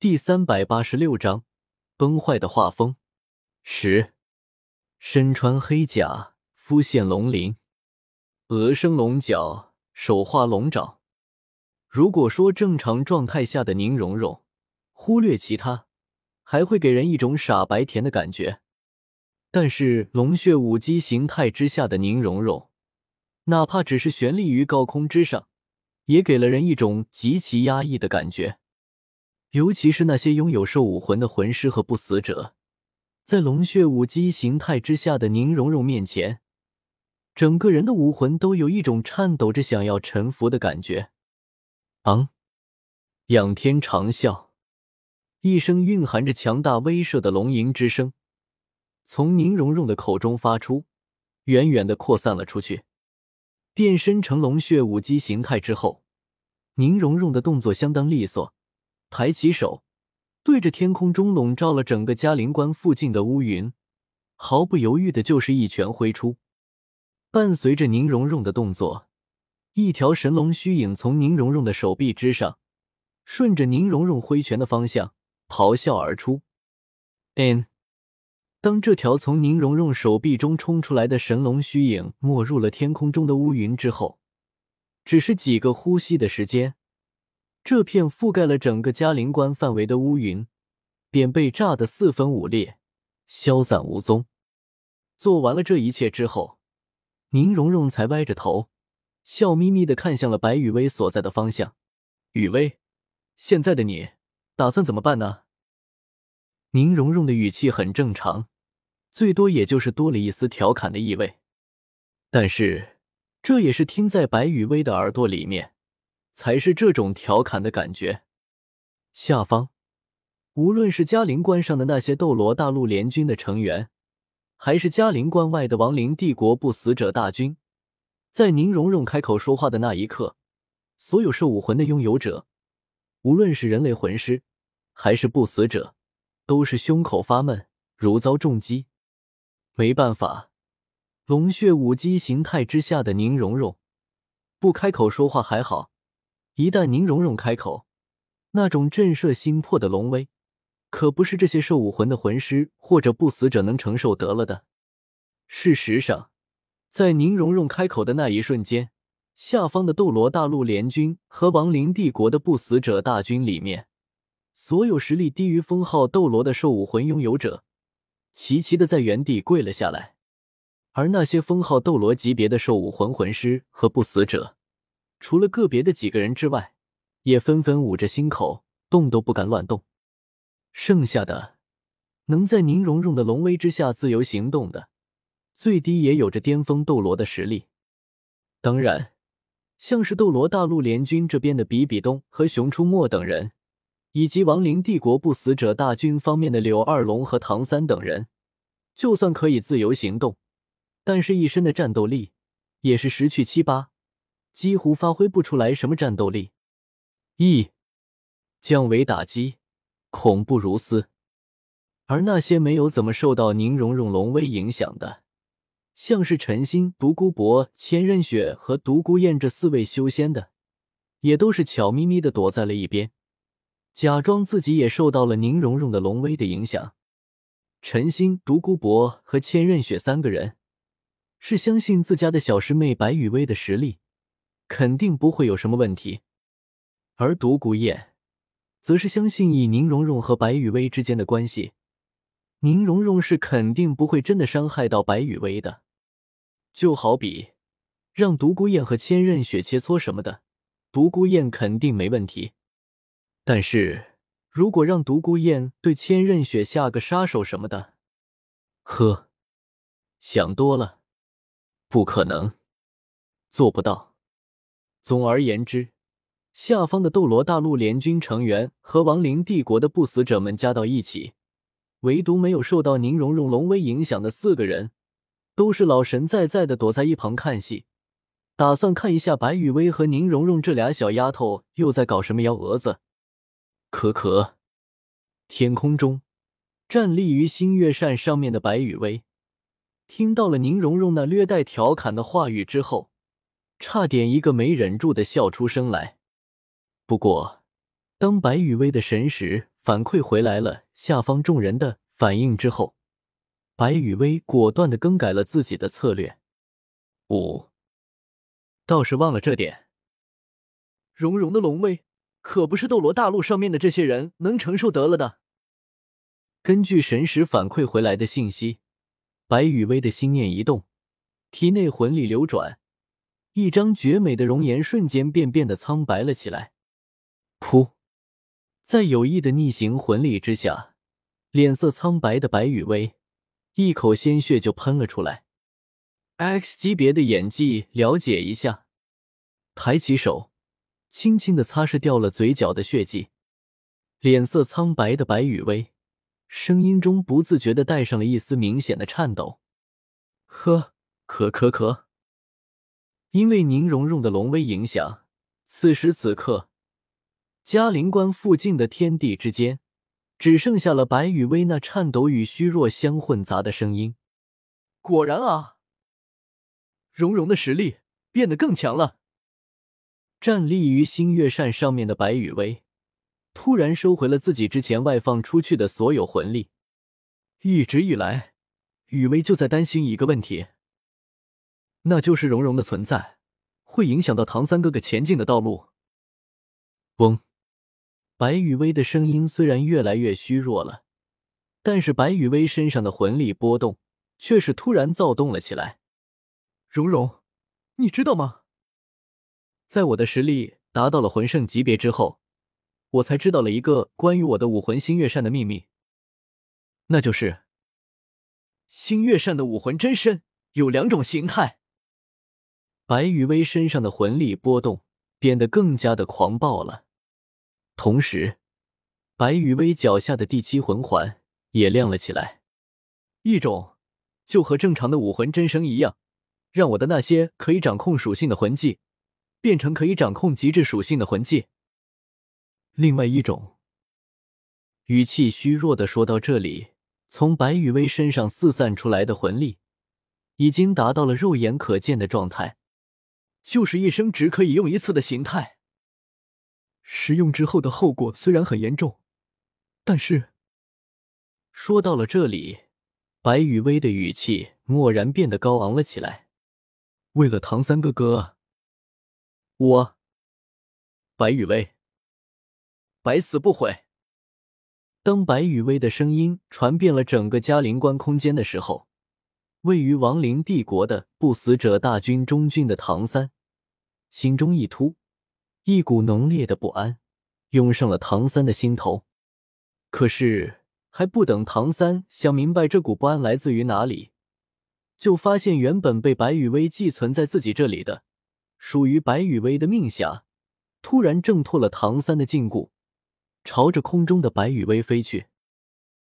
第三百八十六章崩坏的画风。十，身穿黑甲，肤现龙鳞，额生龙角，手画龙爪。如果说正常状态下的宁荣荣，忽略其他，还会给人一种傻白甜的感觉。但是龙血武姬形态之下的宁荣荣，哪怕只是悬立于高空之上，也给了人一种极其压抑的感觉。尤其是那些拥有兽武魂的魂师和不死者，在龙血武姬形态之下的宁荣荣面前，整个人的武魂都有一种颤抖着想要臣服的感觉。昂，仰天长啸，一声蕴含着强大威慑的龙吟之声，从宁荣荣的口中发出，远远的扩散了出去。变身成龙血武姬形态之后，宁荣荣的动作相当利索。抬起手，对着天空中笼罩了整个嘉陵关附近的乌云，毫不犹豫的就是一拳挥出。伴随着宁荣荣的动作，一条神龙虚影从宁荣荣的手臂之上，顺着宁荣荣挥拳的方向咆哮而出。n 当这条从宁荣荣手臂中冲出来的神龙虚影没入了天空中的乌云之后，只是几个呼吸的时间。这片覆盖了整个嘉陵关范围的乌云，便被炸得四分五裂，消散无踪。做完了这一切之后，宁荣荣才歪着头，笑眯眯的看向了白雨薇所在的方向。雨薇，现在的你打算怎么办呢？宁荣荣的语气很正常，最多也就是多了一丝调侃的意味，但是这也是听在白雨薇的耳朵里面。才是这种调侃的感觉。下方，无论是嘉陵关上的那些斗罗大陆联军的成员，还是嘉陵关外的亡灵帝国不死者大军，在宁荣荣开口说话的那一刻，所有兽武魂的拥有者，无论是人类魂师还是不死者，都是胸口发闷，如遭重击。没办法，龙血武姬形态之下的宁荣荣，不开口说话还好。一旦宁荣荣开口，那种震慑心魄的龙威，可不是这些兽武魂的魂师或者不死者能承受得了的。事实上，在宁荣荣开口的那一瞬间，下方的斗罗大陆联军和亡灵帝国的不死者大军里面，所有实力低于封号斗罗的兽武魂拥有者，齐齐的在原地跪了下来。而那些封号斗罗级别的兽武魂魂师和不死者，除了个别的几个人之外，也纷纷捂着心口，动都不敢乱动。剩下的能在宁荣荣的龙威之下自由行动的，最低也有着巅峰斗罗的实力。当然，像是斗罗大陆联军这边的比比东和熊出没等人，以及亡灵帝国不死者大军方面的柳二龙和唐三等人，就算可以自由行动，但是一身的战斗力也是十去七八。几乎发挥不出来什么战斗力，一降维打击，恐怖如斯。而那些没有怎么受到宁荣荣龙威影响的，像是陈心、独孤博、千仞雪和独孤雁这四位修仙的，也都是悄咪咪的躲在了一边，假装自己也受到了宁荣荣的龙威的影响。陈心、独孤博和千仞雪三个人是相信自家的小师妹白雨薇的实力。肯定不会有什么问题，而独孤雁则是相信以宁荣荣和白雨薇之间的关系，宁荣荣是肯定不会真的伤害到白雨薇的。就好比让独孤雁和千仞雪切磋什么的，独孤雁肯定没问题。但是如果让独孤雁对千仞雪下个杀手什么的，呵，想多了，不可能，做不到。总而言之，下方的斗罗大陆联军成员和亡灵帝国的不死者们加到一起，唯独没有受到宁荣荣龙威影响的四个人，都是老神在在的躲在一旁看戏，打算看一下白雨薇和宁荣荣这俩小丫头又在搞什么幺蛾子。可可，天空中站立于星月扇上面的白雨薇，听到了宁荣荣那略带调侃的话语之后。差点一个没忍住的笑出声来。不过，当白雨薇的神识反馈回来了下方众人的反应之后，白羽薇果断的更改了自己的策略。五，倒是忘了这点，荣荣的龙威可不是斗罗大陆上面的这些人能承受得了的。根据神识反馈回来的信息，白羽薇的心念一动，体内魂力流转，一张绝美的容颜瞬间便变得苍白了起来。噗！在有意的逆行魂力之下，脸色苍白的白羽薇一口鲜血就喷了出来。X 级别的演技，了解一下。抬起手，轻轻的擦拭掉了嘴角的血迹。脸色苍白的白羽薇，声音中不自觉的带上了一丝明显的颤抖。呵，可可可。因为宁荣荣的龙威影响，此时此刻。嘉陵关附近的天地之间，只剩下了白羽薇那颤抖与虚弱相混杂的声音。果然啊，荣荣的实力变得更强了。站立于星月扇上面的白羽薇，突然收回了自己之前外放出去的所有魂力。一直以来，雨薇就在担心一个问题，那就是蓉蓉的存在会影响到唐三哥哥前进的道路。嗡。白羽薇的声音虽然越来越虚弱了，但是白羽薇身上的魂力波动却是突然躁动了起来。蓉蓉，你知道吗？在我的实力达到了魂圣级别之后，我才知道了一个关于我的武魂星月扇的秘密，那就是星月扇的武魂真身有两种形态。白羽薇身上的魂力波动变得更加的狂暴了。同时，白羽薇脚下的第七魂环也亮了起来。一种就和正常的武魂真身一样，让我的那些可以掌控属性的魂技变成可以掌控极致属性的魂技。另外一种，语气虚弱的说到这里，从白羽薇身上四散出来的魂力已经达到了肉眼可见的状态，就是一生只可以用一次的形态。使用之后的后果虽然很严重，但是说到了这里，白雨薇的语气蓦然变得高昂了起来。为了唐三哥哥，我白雨薇百死不悔。当白雨薇的声音传遍了整个嘉陵关空间的时候，位于亡灵帝国的不死者大军中军的唐三心中一突。一股浓烈的不安涌上了唐三的心头，可是还不等唐三想明白这股不安来自于哪里，就发现原本被白羽薇寄存在自己这里的属于白羽薇的命匣，突然挣脱了唐三的禁锢，朝着空中的白羽薇飞去。